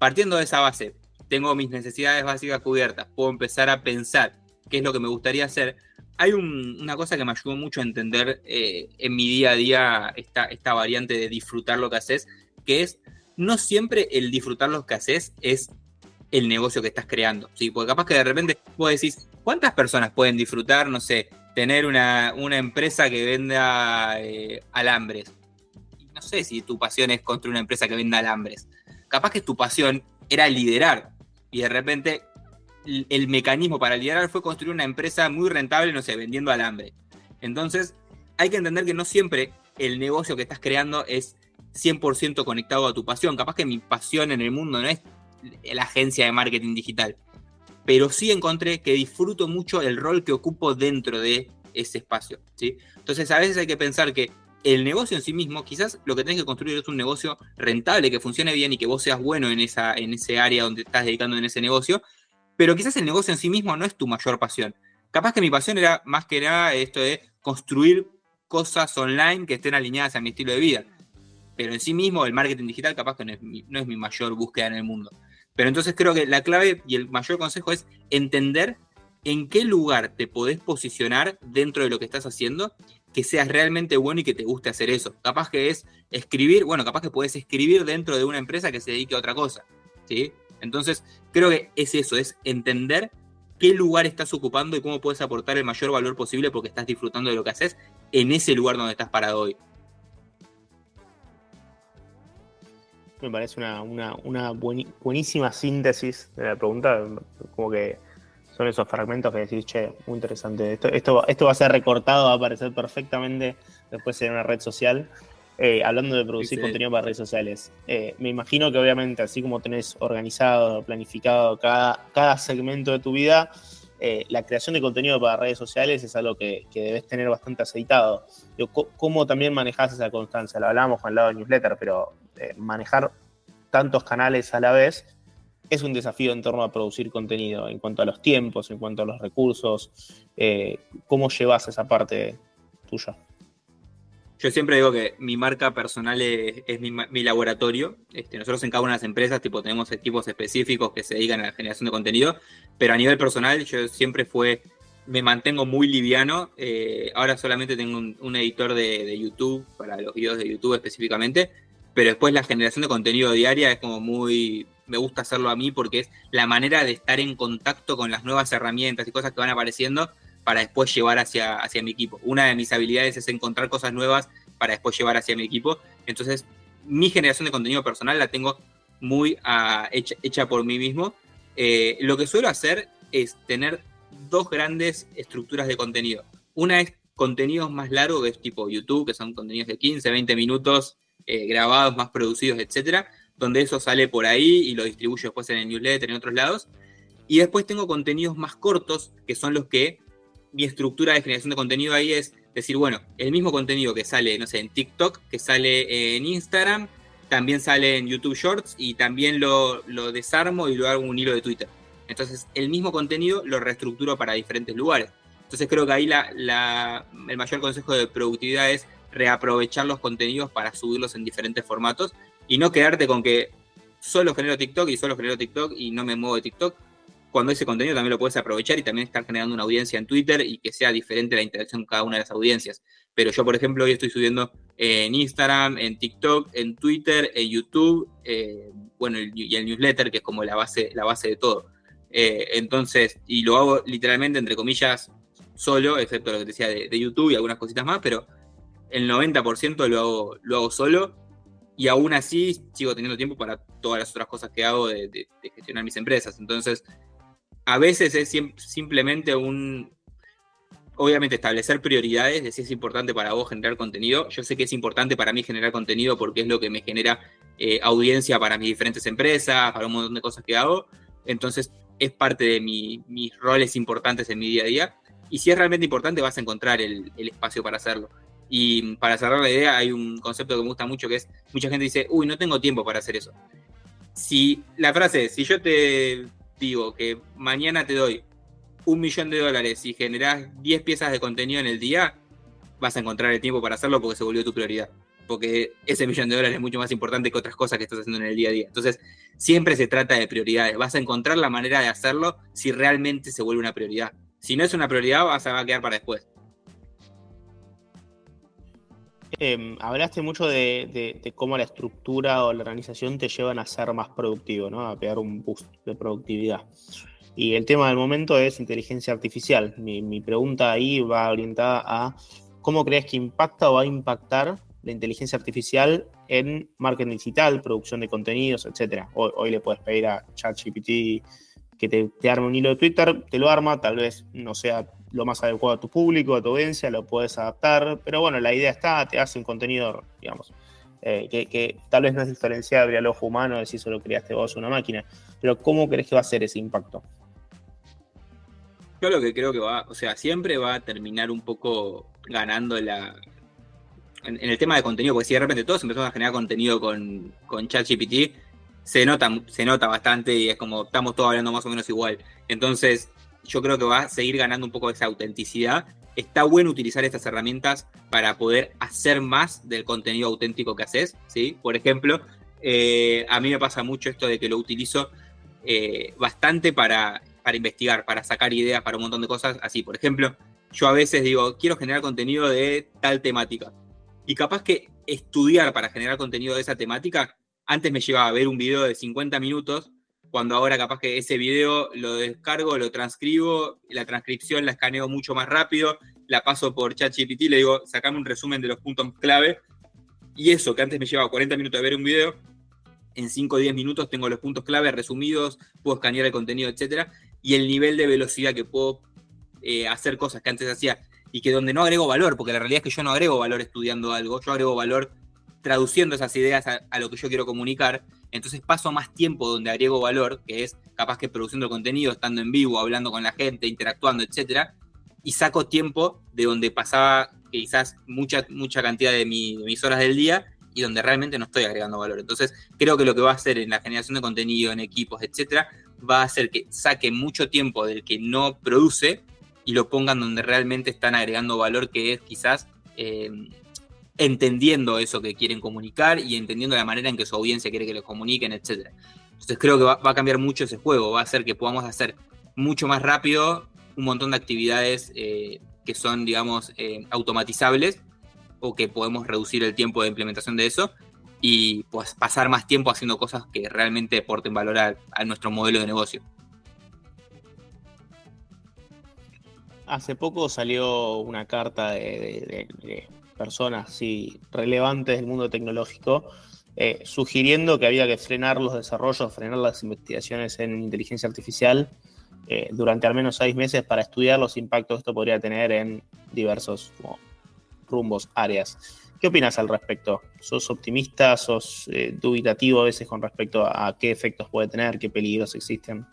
S2: Partiendo de esa base, tengo mis necesidades básicas cubiertas, puedo empezar a pensar qué es lo que me gustaría hacer. Hay una cosa que me ayudó mucho a entender eh, en mi día a día esta, esta variante de disfrutar lo que haces, que es no siempre el disfrutar lo que haces es el negocio que estás creando. ¿sí? Porque capaz que de repente vos decís, ¿cuántas personas pueden disfrutar, no sé, tener una, empresa que venda eh, alambres? No sé si tu pasión es construir una empresa que venda alambres capaz que tu pasión era liderar y de repente el mecanismo para liderar fue construir una empresa muy rentable, no sé, vendiendo alambre. Entonces, hay que entender que no siempre el negocio que estás creando es 100% conectado a tu pasión. Capaz que mi pasión en el mundo no es la agencia de marketing digital, pero sí encontré que disfruto mucho el rol que ocupo dentro de ese espacio. ¿sí? Entonces, a veces hay que pensar que el negocio en sí mismo, quizás lo que tenés que construir es un negocio rentable, que funcione bien y que vos seas bueno en, esa, en ese área donde estás dedicando en ese negocio, pero quizás el negocio en sí mismo no es tu mayor pasión. Capaz que mi pasión era más que nada esto de construir cosas online que estén alineadas a mi estilo de vida. Pero en sí mismo el marketing digital capaz que no es mi, no es mi mayor búsqueda en el mundo. Pero entonces creo que la clave y el mayor consejo es entender en qué lugar te podés posicionar dentro de lo que estás haciendo que seas realmente bueno y que te guste hacer eso. Capaz que es escribir, bueno, capaz que puedes escribir dentro de una empresa que se dedique a otra cosa, ¿sí? Entonces, creo que es eso, es entender qué lugar estás ocupando y cómo puedes aportar el mayor valor posible porque estás disfrutando de lo que haces en ese lugar donde estás parado hoy.
S1: Me parece una, buenísima síntesis de la pregunta, como que son esos fragmentos que decís, che, muy interesante. Esto, esto, esto va a ser recortado, va a aparecer perfectamente después en una red social. Eh, hablando de producir contenido para redes sociales, eh, me imagino que obviamente así como tenés organizado, planificado cada, cada segmento de tu vida, eh, la creación de contenido para redes sociales es algo que, debes tener bastante aceitado. ¿Cómo también manejas esa constancia? Lo hablábamos con el lado de newsletter, pero manejar tantos canales a la vez es un desafío en torno a producir contenido, en cuanto a los tiempos, en cuanto a los recursos. Eh, ¿Cómo llevas esa parte tuya?
S2: Yo siempre digo que mi marca personal es, mi, laboratorio. Este, nosotros en cada una de las empresas tipo, tenemos equipos específicos que se dedican a la generación de contenido, pero a nivel personal yo siempre fue, me mantengo muy liviano. Eh, ahora solamente tengo un, editor de, de, YouTube, para los videos de YouTube específicamente, pero después la generación de contenido diaria es como muy, me gusta hacerlo a mí porque es la manera de estar en contacto con las nuevas herramientas y cosas que van apareciendo para después llevar hacia, hacia mi equipo. Una de mis habilidades es encontrar cosas nuevas para después llevar hacia mi equipo. Entonces, mi generación de contenido personal la tengo muy ah, hecha, por mí mismo. Eh, lo que suelo hacer es tener dos grandes estructuras de contenido. Una es contenidos más largos, que es tipo YouTube, que son contenidos de 15, 20 minutos, eh, grabados, más producidos, etcétera donde eso sale por ahí y lo distribuyo después en el newsletter, en otros lados. Y después tengo contenidos más cortos, que son los que mi estructura de generación de contenido ahí es decir, bueno, el mismo contenido que sale, no sé, en TikTok, que sale en Instagram, también sale en YouTube Shorts y también lo, desarmo y lo hago un hilo de Twitter. Entonces, el mismo contenido lo reestructuro para diferentes lugares. Entonces, creo que ahí la, el mayor consejo de productividad es reaprovechar los contenidos para subirlos en diferentes formatos y no quedarte con que solo genero TikTok y solo genero TikTok y no me muevo de TikTok. Cuando ese contenido también lo puedes aprovechar y también estar generando una audiencia en Twitter y que sea diferente la interacción con cada una de las audiencias. Pero yo, por ejemplo, hoy estoy subiendo en Instagram, en TikTok, en Twitter, en YouTube, eh, bueno, y el newsletter, que es como la base, la base de todo. Eh, entonces, y lo hago literalmente, entre comillas, solo, excepto lo que decía de, YouTube y algunas cositas más, pero el 90% lo hago, lo hago solo y aún así sigo teniendo tiempo para todas las otras cosas que hago de, gestionar mis empresas. Entonces, a veces es simplemente un, obviamente establecer prioridades de si es importante para vos generar contenido. Yo sé que es importante para mí generar contenido porque es lo que me genera eh, audiencia para mis diferentes empresas, para un montón de cosas que hago. Entonces es parte de mis roles importantes en mi día a día. Y si es realmente importante vas a encontrar el espacio para hacerlo. Y para cerrar la idea, hay un concepto que me gusta mucho que es, mucha gente dice, uy, no tengo tiempo para hacer eso. Si la frase es, si yo te digo que mañana te doy un millón de dólares y generás 10 piezas de contenido en el día, vas a encontrar el tiempo para hacerlo porque se volvió tu prioridad. Porque ese millón de dólares es mucho más importante que otras cosas que estás haciendo en el día a día. Entonces, siempre se trata de prioridades. Vas a encontrar la manera de hacerlo si realmente se vuelve una prioridad. Si no es una prioridad, vas a, a quedar para después.
S1: Em, hablaste mucho de, cómo la estructura o la organización te llevan a ser más productivo, ¿no? A pegar un boost de productividad. Y el tema del momento es inteligencia artificial. Mi, pregunta ahí va orientada a cómo crees que impacta o va a impactar la inteligencia artificial en marketing digital, producción de contenidos, etc. Hoy, le puedes pedir a ChatGPT que te, te, arme un hilo de Twitter, te lo arma, tal vez no sea lo más adecuado a tu público, a tu audiencia, lo puedes adaptar, pero bueno, la idea está, te hace un contenido, digamos, eh, que, tal vez no es diferenciable al ojo humano de si solo creaste vos una máquina, pero ¿cómo crees que va a ser ese impacto?
S2: Yo lo que creo que va, o sea, siempre va a terminar un poco ganando la... En, el tema de contenido, porque si de repente todos empezamos a generar contenido con, con ChatGPT, se nota, se nota bastante y es como estamos todos hablando más o menos igual. Entonces, yo creo que va a seguir ganando un poco de esa autenticidad. Está bueno utilizar estas herramientas para poder hacer más del contenido auténtico que haces, ¿sí? Por ejemplo, eh, a mí me pasa mucho esto de que lo utilizo eh, bastante para, para investigar, para sacar ideas para un montón de cosas. Así, por ejemplo, yo a veces digo, quiero generar contenido de tal temática. Y capaz que estudiar para generar contenido de esa temática, antes me llevaba a ver un video de 50 minutos, cuando ahora capaz que ese video lo descargo, lo transcribo, la transcripción la escaneo mucho más rápido, la paso por ChatGPT, le digo, sacame un resumen de los puntos clave. Y eso que antes me llevaba 40 minutos de ver un video, en 5 o 10 minutos tengo los puntos clave resumidos, puedo escanear el contenido, etc. Y el nivel de velocidad que puedo eh, hacer cosas que antes hacía y que donde no agrego valor, porque la realidad es que yo no agrego valor estudiando algo, yo agrego valor traduciendo esas ideas a, lo que yo quiero comunicar, entonces paso más tiempo donde agrego valor, que es capaz que produciendo contenido, estando en vivo, hablando con la gente, interactuando, etcétera, y saco tiempo de donde pasaba quizás mucha, mucha cantidad de, mis horas del día y donde realmente no estoy agregando valor. Entonces, creo que lo que va a hacer en la generación de contenido, en equipos, etcétera, va a hacer que saque mucho tiempo del que no produce y lo pongan donde realmente están agregando valor, que es quizás eh, entendiendo eso que quieren comunicar y entendiendo la manera en que su audiencia quiere que lo comuniquen, etc. Entonces creo que va, a cambiar mucho ese juego, va a hacer que podamos hacer mucho más rápido un montón de actividades eh, que son, digamos, eh, automatizables o que podemos reducir el tiempo de implementación de eso y pues, pasar más tiempo haciendo cosas que realmente aporten valor a nuestro modelo de negocio.
S1: Hace poco salió una carta de, personas relevantes del mundo tecnológico eh, sugiriendo que había que frenar los desarrollos, frenar las investigaciones en inteligencia artificial eh, durante al menos seis meses para estudiar los impactos que esto podría tener en diversos rumbos, áreas. ¿Qué opinas al respecto? ¿Sos optimista? ¿Sos eh, dubitativo a veces con respecto a qué efectos puede tener, qué peligros existen?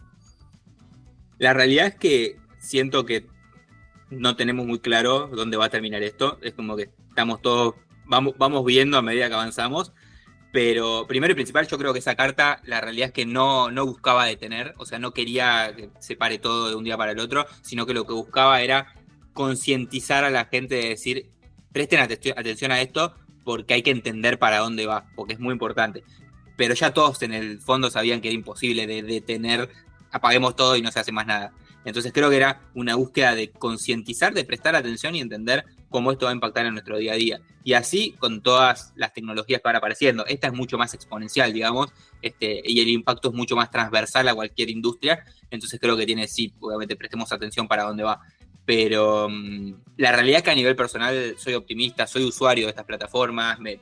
S2: La realidad es que siento que no tenemos muy claro dónde va a terminar esto. Es como que estamos todos, vamos, vamos viendo a medida que avanzamos. Pero primero y principal, yo creo que esa carta, la realidad es que no, no buscaba detener, o sea, no quería que se pare todo de un día para el otro, sino que lo que buscaba era concientizar a la gente de decir, presten atención a esto porque hay que entender para dónde va, porque es muy importante. Pero ya todos en el fondo sabían que era imposible de detener, apaguemos todo y no se hace más nada. Entonces creo que era una búsqueda de concientizar, de prestar atención y entender cómo esto va a impactar en nuestro día a día. Y así con todas las tecnologías que van apareciendo. Esta es mucho más exponencial, digamos, este, y el impacto es mucho más transversal a cualquier industria. Entonces creo que tiene, sí, obviamente prestemos atención para dónde va. Pero mm, la realidad es que a nivel personal soy optimista, soy usuario de estas plataformas, me,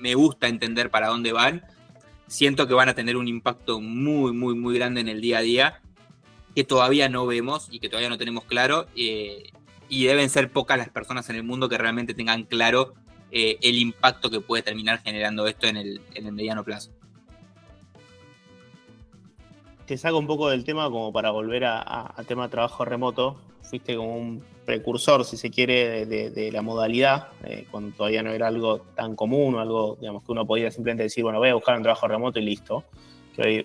S2: me gusta entender para dónde van. Siento que van a tener un impacto muy, muy, muy grande en el día a día que todavía no vemos y que todavía no tenemos claro. Eh, y deben ser pocas las personas en el mundo que realmente tengan claro eh, el impacto que puede terminar generando esto en el, mediano plazo.
S1: Te saco un poco del tema como para volver al tema de trabajo remoto. Fuiste como un precursor, si se quiere, de, la modalidad, eh, cuando todavía no era algo tan común o algo, digamos, que uno podía simplemente decir, bueno, voy a buscar un trabajo remoto y listo. Que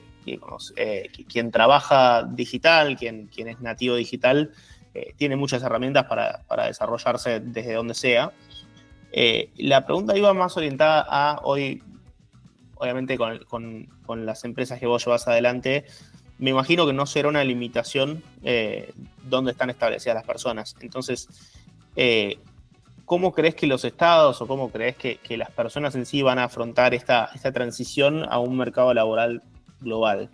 S1: eh, quien trabaja digital, quien, quien es nativo digital, eh, tiene muchas herramientas para, desarrollarse desde donde sea. Eh, la pregunta iba más orientada a hoy, obviamente con, las empresas que vos llevas adelante, me imagino que no será una limitación dónde están establecidas las personas. Entonces, ¿cómo crees que los estados o cómo crees que, las personas en sí van a afrontar esta, esta transición a un mercado laboral global.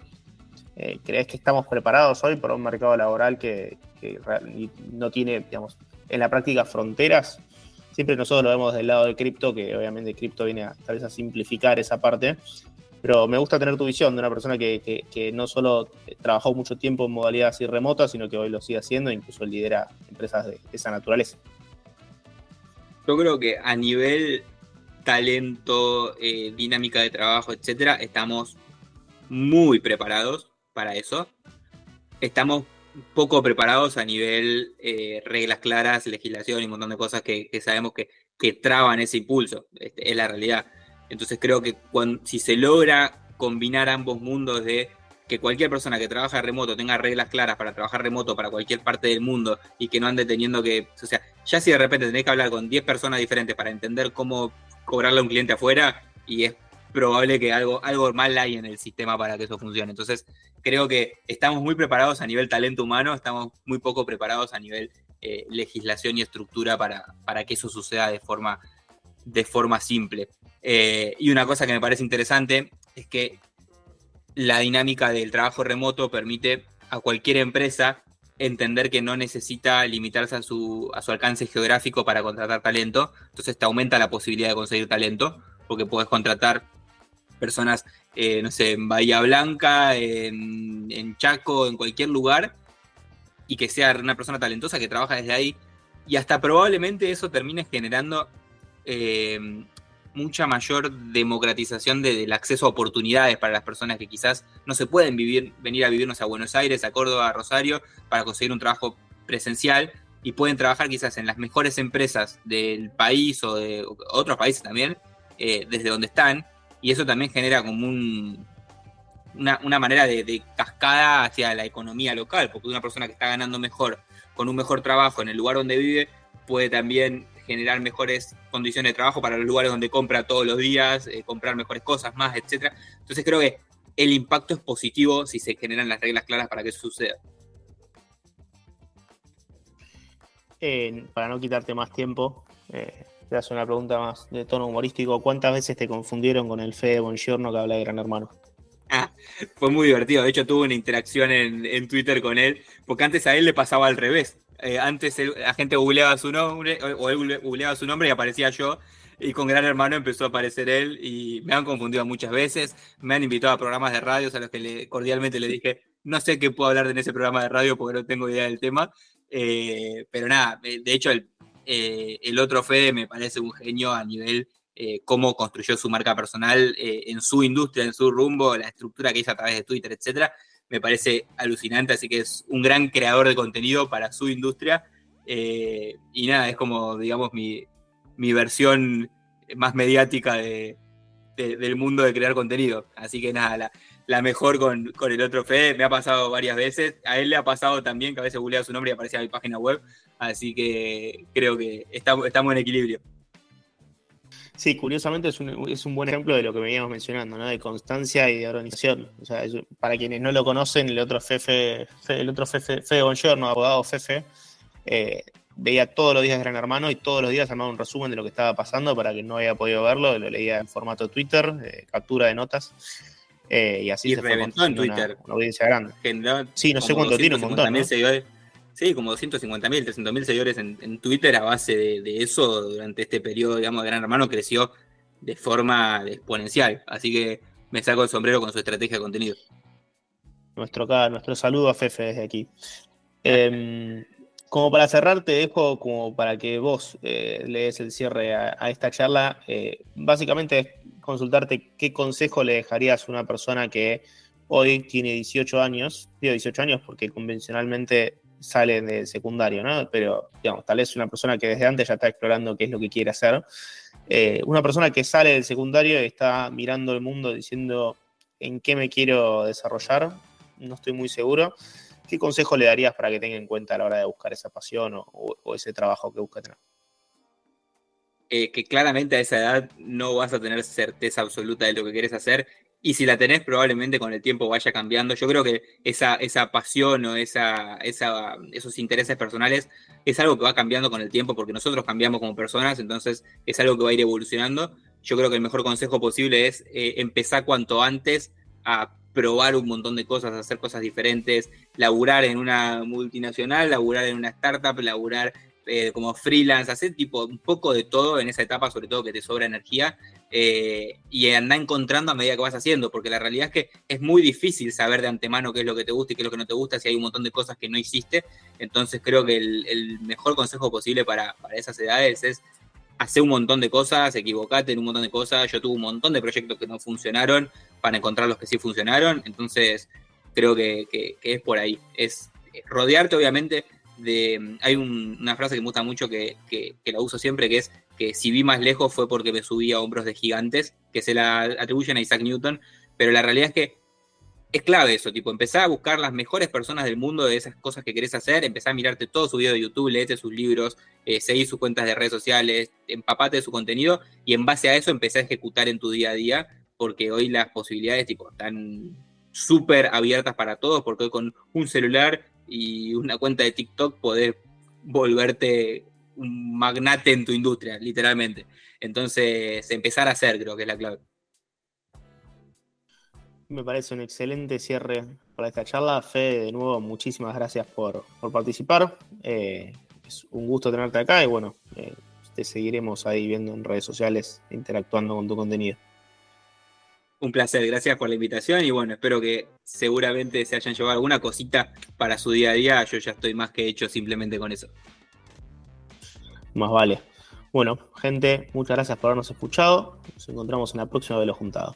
S1: Eh, ¿Crees que estamos preparados hoy para un mercado laboral que, no tiene, digamos, en la práctica fronteras? Siempre nosotros lo vemos del lado de cripto, que obviamente cripto viene a, tal vez a simplificar esa parte, pero me gusta tener tu visión de una persona que, no solo trabajó mucho tiempo en modalidad así remota, sino que hoy lo sigue haciendo e incluso lidera empresas de esa naturaleza.
S2: Yo creo que a nivel talento, eh, dinámica de trabajo, etcétera, estamos muy preparados para eso. Estamos poco preparados a nivel eh, reglas claras, legislación y un montón de cosas que, sabemos que, que, traban ese impulso. Este, es la realidad. Entonces creo que cuando, si se logra combinar ambos mundos de que cualquier persona que trabaja remoto tenga reglas claras para trabajar remoto para cualquier parte del mundo y que no ande teniendo que, o sea, ya si de repente tenés que hablar con 10 personas diferentes para entender cómo cobrarle a un cliente afuera y es probable que algo, algo mal hay en el sistema para que eso funcione. Entonces, creo que estamos muy preparados a nivel talento humano, estamos muy poco preparados a nivel eh, legislación y estructura para, para, que eso suceda de forma, de forma simple. Eh, y una cosa que me parece interesante es que la dinámica del trabajo remoto permite a cualquier empresa entender que no necesita limitarse a su, a su alcance geográfico para contratar talento, entonces te aumenta la posibilidad de conseguir talento, porque puedes contratar personas, eh, no sé, en Bahía Blanca, en, Chaco, en cualquier lugar, y que sea una persona talentosa que trabaja desde ahí, y hasta probablemente eso termine generando eh, mucha mayor democratización del acceso a oportunidades para las personas que quizás no se pueden vivir, venir a vivirnos a Buenos Aires, a Córdoba, a Rosario, para conseguir un trabajo presencial y pueden trabajar quizás en las mejores empresas del país o de otros países también, eh, desde donde están, y eso también genera como un, una, manera de, cascada hacia la economía local, porque una persona que está ganando mejor, con un mejor trabajo en el lugar donde vive, puede también generar mejores condiciones de trabajo para los lugares donde compra todos los días, eh, comprar mejores cosas más, etcétera. Entonces creo que el impacto es positivo si se generan las reglas claras para que eso suceda.
S1: para no quitarte más tiempo, eh, te hace una pregunta más de tono humorístico. ¿Cuántas veces te confundieron con el Fede Bongiorno que habla de Gran Hermano?
S2: Ah, (laughs) fue muy divertido. De hecho, tuve una interacción en, en Twitter con él, porque antes a él le pasaba al revés. Eh, antes la gente googleaba su nombre, o él googleaba su nombre y aparecía yo. Y con Gran Hermano empezó a aparecer él y me han confundido muchas veces. Me han invitado a programas de radio a los que cordialmente le dije, no sé qué puedo hablar en ese programa de radio porque no tengo idea del tema. Eh, pero nada, eh, de hecho el, el, otro Fede me parece un genio a nivel cómo construyó su marca personal en su industria, en su rumbo, la estructura que hizo a través de Twitter, etcétera me parece alucinante, así que es un gran creador de contenido para su industria. Eh, y nada, es como, digamos, mi, versión más mediática de, del mundo de crear contenido. Así que nada, la, mejor con, el otro Fede, me ha pasado varias veces. A él le ha pasado también que a veces googlea su nombre y aparecía mi página web. Así que creo que estamos, estamos en equilibrio.
S1: Sí, curiosamente es un, es un buen ejemplo de lo que veníamos mencionando, ¿no? De constancia y de organización. O sea, para quienes no lo conocen, el otro Fefe, el otro Fefe, Fede Bongiorno, abogado Fefe, eh, veía todos los días Gran Hermano y todos los días armaba un resumen de lo que estaba pasando para que no haya podido verlo, lo leía en formato Twitter, eh, captura de notas. Eh, y así
S2: se reventó en Twitter.
S1: Una, audiencia grande. sí, no sé cuánto tiene, un montón. ¿no?
S2: Sí, como 250.000, 300.000 seguidores en, Twitter a base de, eso durante este periodo, digamos, de Gran Hermano creció de forma exponencial. Así que me saco el sombrero con su estrategia de contenido.
S1: Nuestro, nuestro saludo a Fefe desde aquí. Em, como para cerrar, te dejo como para que vos eh, lees el cierre a, esta charla. Eh, básicamente consultarte qué consejo le dejarías a una persona que hoy tiene 18 años, digo 18 años porque convencionalmente sale de secundario, ¿no? Pero, digamos, tal vez una persona que desde antes ya está explorando qué es lo que quiere hacer. Eh, una persona que sale del secundario y está mirando el mundo diciendo en qué me quiero desarrollar, no estoy muy seguro. ¿Qué consejo le darías para que tenga en cuenta a la hora de buscar esa pasión o, ese trabajo que busca tener?
S2: Eh, que claramente a esa edad no vas a tener certeza absoluta de lo que quieres hacer y si la tenés, probablemente con el tiempo vaya cambiando. Yo creo que esa, esa pasión o esa, esa, esos intereses personales es algo que va cambiando con el tiempo, porque nosotros cambiamos como personas, entonces es algo que va a ir evolucionando. Yo creo que el mejor consejo posible es eh, empezar cuanto antes a probar un montón de cosas, hacer cosas diferentes, laburar en una multinacional, laburar en una startup, laburar eh, como freelance, hacer tipo un poco de todo en esa etapa, sobre todo que te sobra energía, eh, y anda encontrando a medida que vas haciendo, porque la realidad es que es muy difícil saber de antemano qué es lo que te gusta y qué es lo que no te gusta, si hay un montón de cosas que no hiciste. Entonces creo que el, mejor consejo posible para, esas edades es hacer un montón de cosas, equivocate en un montón de cosas. Yo tuve un montón de proyectos que no funcionaron para encontrar los que sí funcionaron. Entonces creo que, es por ahí. Es rodearte, obviamente, de... Hay una frase que me gusta mucho que, la uso siempre, que es que si vi más lejos fue porque me subí a hombros de gigantes, que se la atribuyen a Isaac Newton, pero la realidad es que es clave eso, tipo, empezar a buscar las mejores personas del mundo de esas cosas que querés hacer, empezar a mirarte todo su video de YouTube, leerte sus libros, eh, seguir sus cuentas de redes sociales, empapate de su contenido y en base a eso empezar a ejecutar en tu día a día, porque hoy las posibilidades tipo, están súper abiertas para todos, porque hoy con un celular y una cuenta de TikTok podés volverte un magnate en tu industria, literalmente. Entonces, empezar a hacer creo que es la clave.
S1: Me parece un excelente cierre para esta charla. Fede, de nuevo, muchísimas gracias por, participar. Eh, es un gusto tenerte acá y bueno, eh, te seguiremos ahí viendo en redes sociales, interactuando con tu contenido.
S2: Un placer, gracias por la invitación y bueno, espero que seguramente se hayan llevado alguna cosita para su día a día. Yo ya estoy más que hecho simplemente con eso.
S1: Más vale. Bueno, gente, muchas gracias por habernos escuchado. Nos encontramos en la próxima de los juntados.